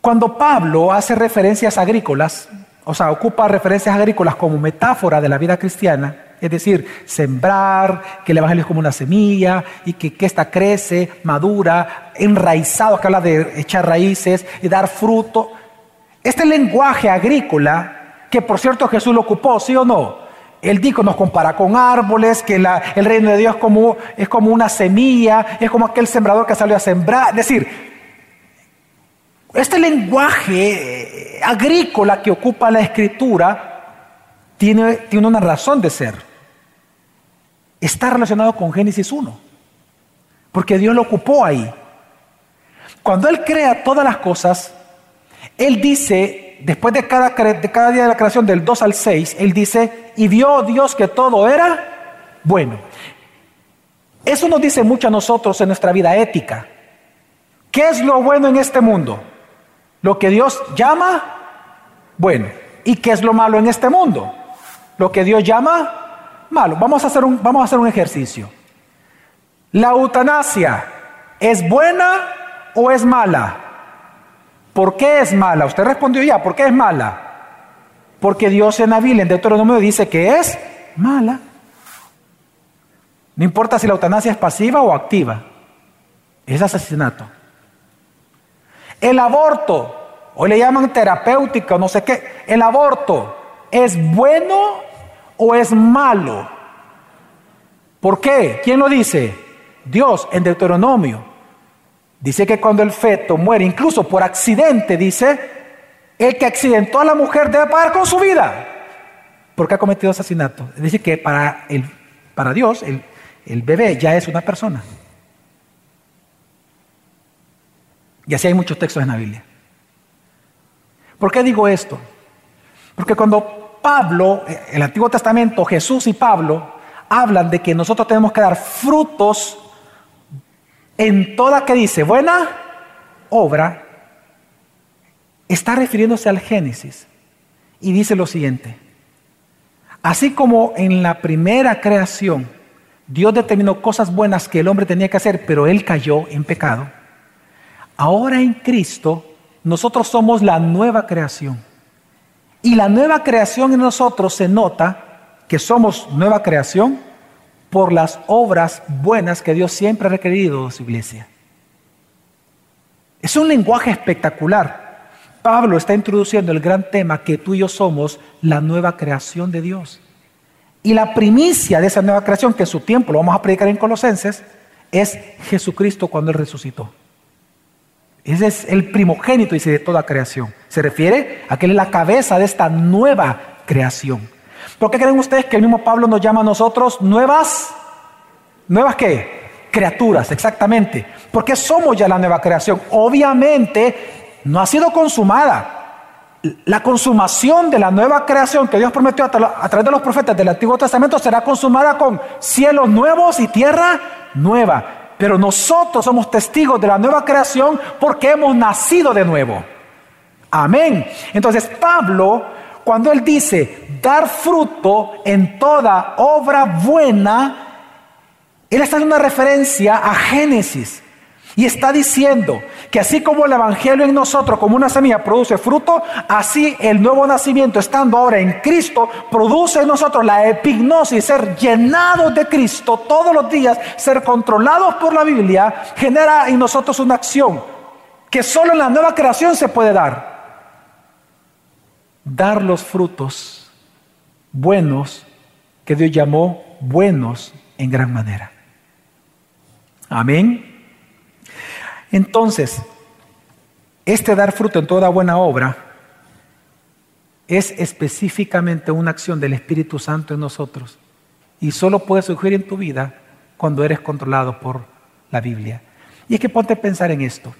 Cuando Pablo hace referencias agrícolas, o sea, ocupa referencias agrícolas como metáfora de la vida cristiana, es decir, sembrar, que el Evangelio es como una semilla y que, esta crece, madura, enraizado, que habla de echar raíces y dar fruto. Este lenguaje agrícola, que por cierto Jesús lo ocupó, ¿sí o no? Él dijo, nos compara con árboles, que el reino de Dios como, es como una semilla, es como aquel sembrador que salió a sembrar. Es decir, este lenguaje agrícola que ocupa la escritura tiene, tiene una razón de ser está relacionado con Génesis 1, porque Dios lo ocupó ahí. Cuando Él crea todas las cosas, Él dice, después de cada, día de la creación, del 2 al 6, Él dice, y vio Dios que todo era bueno. Eso nos dice mucho a nosotros en nuestra vida ética. ¿Qué es lo bueno en este mundo? Lo que Dios llama bueno. ¿Y qué es lo malo en este mundo? Lo que Dios llama malo. Vamos a hacer un, vamos a hacer un ejercicio. La eutanasia ¿es buena o es mala? ¿Por qué es mala? Usted respondió ya, ¿por qué es mala? Porque Dios en Biblia, en Deuteronomio, dice que es mala. No importa si la eutanasia es pasiva o activa, es asesinato. El aborto, hoy le llaman terapéutico, no sé qué, el aborto, ¿es bueno o es malo? ¿Por qué? ¿Quién lo dice? Dios en Deuteronomio. Dice que cuando el feto muere, incluso por accidente, dice, el que accidentó a la mujer debe pagar con su vida, porque ha cometido asesinato. Es decir, que para, el, para Dios el, el bebé ya es una persona. Y así hay muchos textos en la Biblia. ¿Por qué digo esto? Porque cuando Pablo, el Antiguo Testamento, Jesús y Pablo hablan de que nosotros tenemos que dar frutos en toda que dice buena obra, está refiriéndose al Génesis y dice lo siguiente. Así como en la primera creación Dios determinó cosas buenas que el hombre tenía que hacer, pero él cayó en pecado, ahora en Cristo nosotros somos la nueva creación. Y la nueva creación en nosotros se nota que somos nueva creación por las obras buenas que Dios siempre ha requerido de su iglesia. Es un lenguaje espectacular. Pablo está introduciendo el gran tema que tú y yo somos la nueva creación de Dios. Y la primicia de esa nueva creación, que en su tiempo lo vamos a predicar en Colosenses, es Jesucristo cuando Él resucitó. Ese es el primogénito, dice, de toda creación. Se refiere a que Él es la cabeza de esta nueva creación. ¿Por qué creen ustedes que el mismo Pablo nos llama a nosotros nuevas? ¿Nuevas qué? Criaturas, exactamente. Porque somos ya la nueva creación. Obviamente no ha sido consumada. La consumación de la nueva creación que Dios prometió a, través de los profetas del Antiguo Testamento será consumada con cielos nuevos y tierra nueva. Pero nosotros somos testigos de la nueva creación porque hemos nacido de nuevo. Amén. Entonces Pablo, cuando él dice dar fruto en toda obra buena, él está haciendo una referencia a Génesis. Y está diciendo que así como el Evangelio en nosotros, como una semilla, produce fruto, así el nuevo nacimiento, estando ahora en Cristo, produce en nosotros la epignosis, ser llenados de Cristo todos los días, ser controlados por la Biblia, genera en nosotros una acción que solo en la nueva creación se puede dar. Dar los frutos buenos que Dios llamó buenos en gran manera. Amén. Entonces, este dar fruto en toda buena obra es específicamente una acción del Espíritu Santo en nosotros y solo puede surgir en tu vida cuando eres controlado por la Biblia. Y es que ponte a pensar en esto.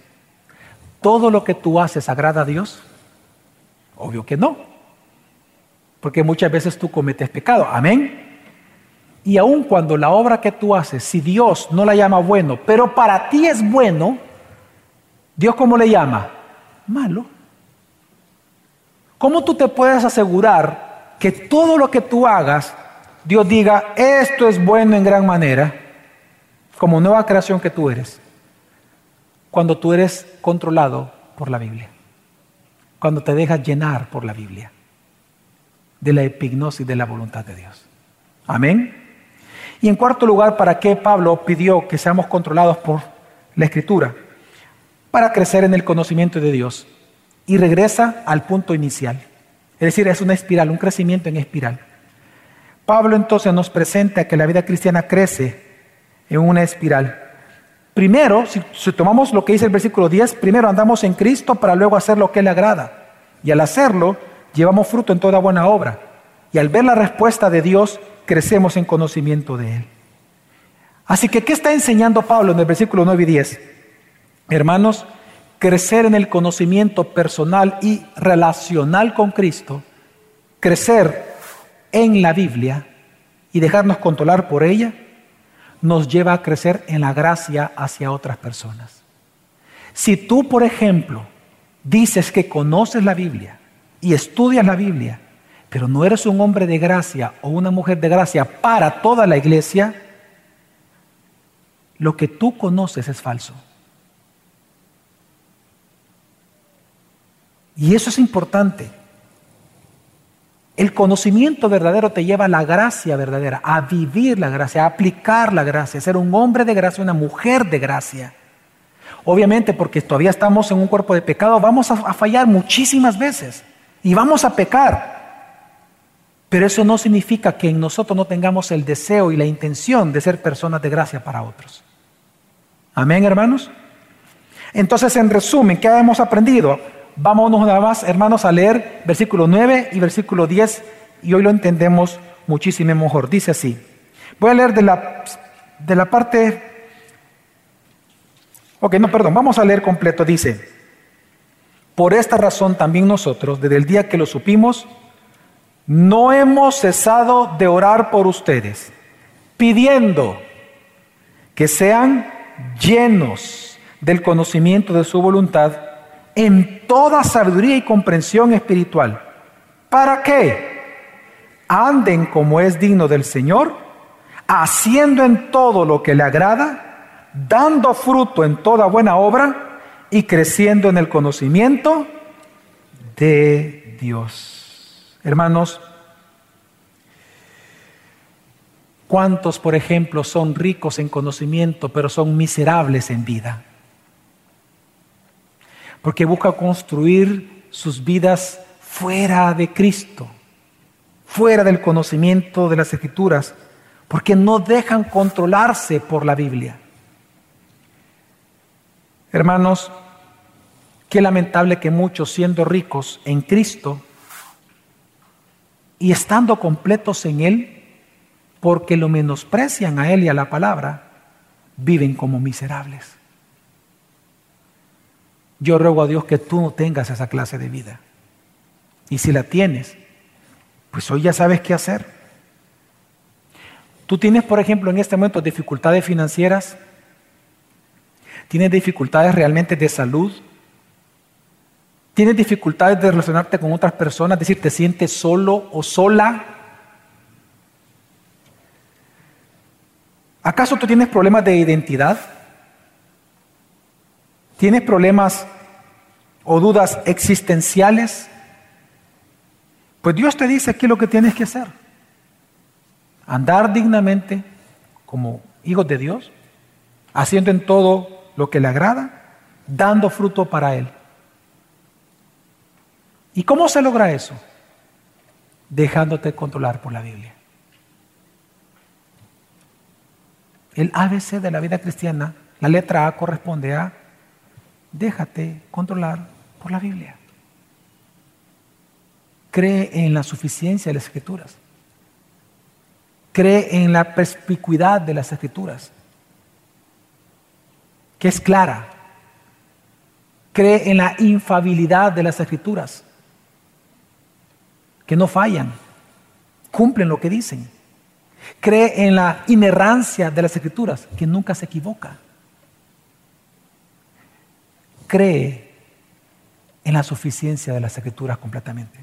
¿Todo lo que tú haces agrada a Dios? Obvio que no. Porque muchas veces tú cometes pecado. Amén. Y aun cuando la obra que tú haces, si Dios no la llama bueno, pero para ti es bueno, Dios cómo le llama? Malo. ¿Cómo tú te puedes asegurar que todo lo que tú hagas, Dios diga, esto es bueno en gran manera, como nueva creación que tú eres? Cuando tú eres controlado por la Biblia. Cuando te dejas llenar por la Biblia. De la epignosis de la voluntad de Dios. Amén. Y en cuarto lugar, ¿para qué Pablo pidió que seamos controlados por la Escritura? Para crecer en el conocimiento de Dios. Y regresa al punto inicial. Es decir, es una espiral, un crecimiento en espiral. Pablo entonces nos presenta que la vida cristiana crece en una espiral. Primero, si, tomamos lo que dice el versículo 10, primero andamos en Cristo para luego hacer lo que le agrada. Y al hacerlo, llevamos fruto en toda buena obra. Y al ver la respuesta de Dios, crecemos en conocimiento de Él. Así que, ¿qué está enseñando Pablo en el versículo 9 y 10? Hermanos, crecer en el conocimiento personal y relacional con Cristo, crecer en la Biblia y dejarnos controlar por ella, nos lleva a crecer en la gracia hacia otras personas. Si tú, por ejemplo, dices que conoces la Biblia y estudias la Biblia, pero no eres un hombre de gracia o una mujer de gracia para toda la iglesia, lo que tú conoces es falso. Y eso es importante. El conocimiento verdadero te lleva a la gracia verdadera, a vivir la gracia, a aplicar la gracia, a ser un hombre de gracia, una mujer de gracia. Obviamente porque todavía estamos en un cuerpo de pecado, vamos a, fallar muchísimas veces y vamos a pecar. Pero eso no significa que en nosotros no tengamos el deseo y la intención de ser personas de gracia para otros. Amén, hermanos. Entonces, en resumen, ¿qué hemos aprendido? Vámonos nada más, hermanos, a leer versículo 9 y versículo 10 y hoy lo entendemos muchísimo mejor. Dice así. Voy a leer de la, de la parte... Ok, no, perdón, vamos a leer completo. Dice, por esta razón también nosotros, desde el día que lo supimos, no hemos cesado de orar por ustedes, pidiendo que sean llenos del conocimiento de su voluntad en toda sabiduría y comprensión espiritual. ¿Para qué? Anden como es digno del Señor, haciendo en todo lo que le agrada, dando fruto en toda buena obra y creciendo en el conocimiento de Dios. Hermanos, ¿cuántos, por ejemplo, son ricos en conocimiento, pero son miserables en vida? Porque busca construir sus vidas fuera de Cristo, fuera del conocimiento de las escrituras, porque no dejan controlarse por la Biblia. Hermanos, qué lamentable que muchos siendo ricos en Cristo y estando completos en Él, porque lo menosprecian a Él y a la palabra, viven como miserables. Yo ruego a Dios que tú no tengas esa clase de vida. Y si la tienes, pues hoy ya sabes qué hacer. Tú tienes, por ejemplo, en este momento dificultades financieras, tienes dificultades realmente de salud, tienes dificultades de relacionarte con otras personas, es decir, te sientes solo o sola. ¿Acaso tú tienes problemas de identidad? ¿Tienes problemas o dudas existenciales? Pues Dios te dice es lo que tienes que hacer. Andar dignamente como hijos de Dios, haciendo en todo lo que le agrada, dando fruto para Él. ¿Y cómo se logra eso? Dejándote controlar por la Biblia. El ABC de la vida cristiana, la letra A corresponde a déjate controlar por la Biblia. Cree en la suficiencia de las escrituras. Cree en la perspicuidad de las escrituras, que es clara. Cree en la infabilidad de las escrituras, que no fallan, cumplen lo que dicen. Cree en la inerrancia de las escrituras, que nunca se equivoca cree en la suficiencia de las escrituras completamente.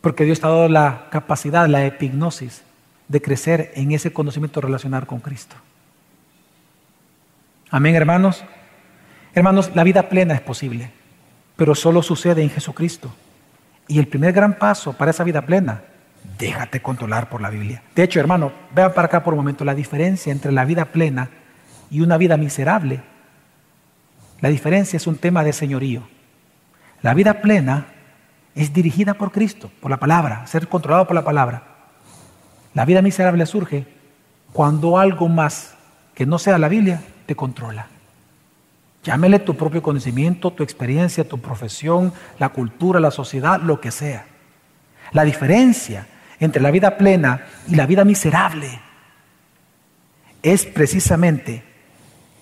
Porque Dios te ha dado la capacidad, la epignosis, de crecer en ese conocimiento relacional con Cristo. Amén, hermanos. Hermanos, la vida plena es posible, pero solo sucede en Jesucristo. Y el primer gran paso para esa vida plena, déjate controlar por la Biblia. De hecho, hermano, vean para acá por un momento la diferencia entre la vida plena y una vida miserable la diferencia es un tema de señorío. La vida plena es dirigida por Cristo, por la palabra, ser controlado por la palabra. La vida miserable surge cuando algo más que no sea la Biblia te controla. Llámele tu propio conocimiento, tu experiencia, tu profesión, la cultura, la sociedad, lo que sea. La diferencia entre la vida plena y la vida miserable es precisamente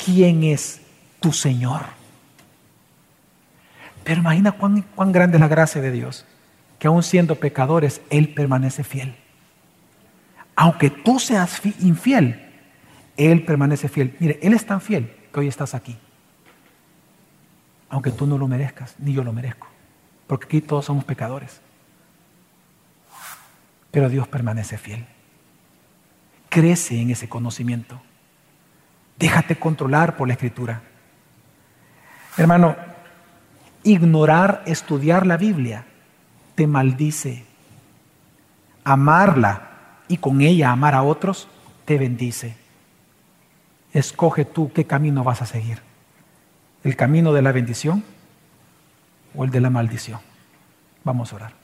quién es tu Señor. Pero imagina cuán, grande es la gracia de Dios, que aún siendo pecadores, Él permanece fiel. Aunque tú seas infiel, Él permanece fiel. Mire, Él es tan fiel que hoy estás aquí. Aunque tú no lo merezcas, ni yo lo merezco. Porque aquí todos somos pecadores. Pero Dios permanece fiel. Crece en ese conocimiento. Déjate controlar por la escritura. Hermano, ignorar, estudiar la Biblia, te maldice. Amarla y con ella amar a otros, te bendice. Escoge tú qué camino vas a seguir. ¿El camino de la bendición o el de la maldición? Vamos a orar.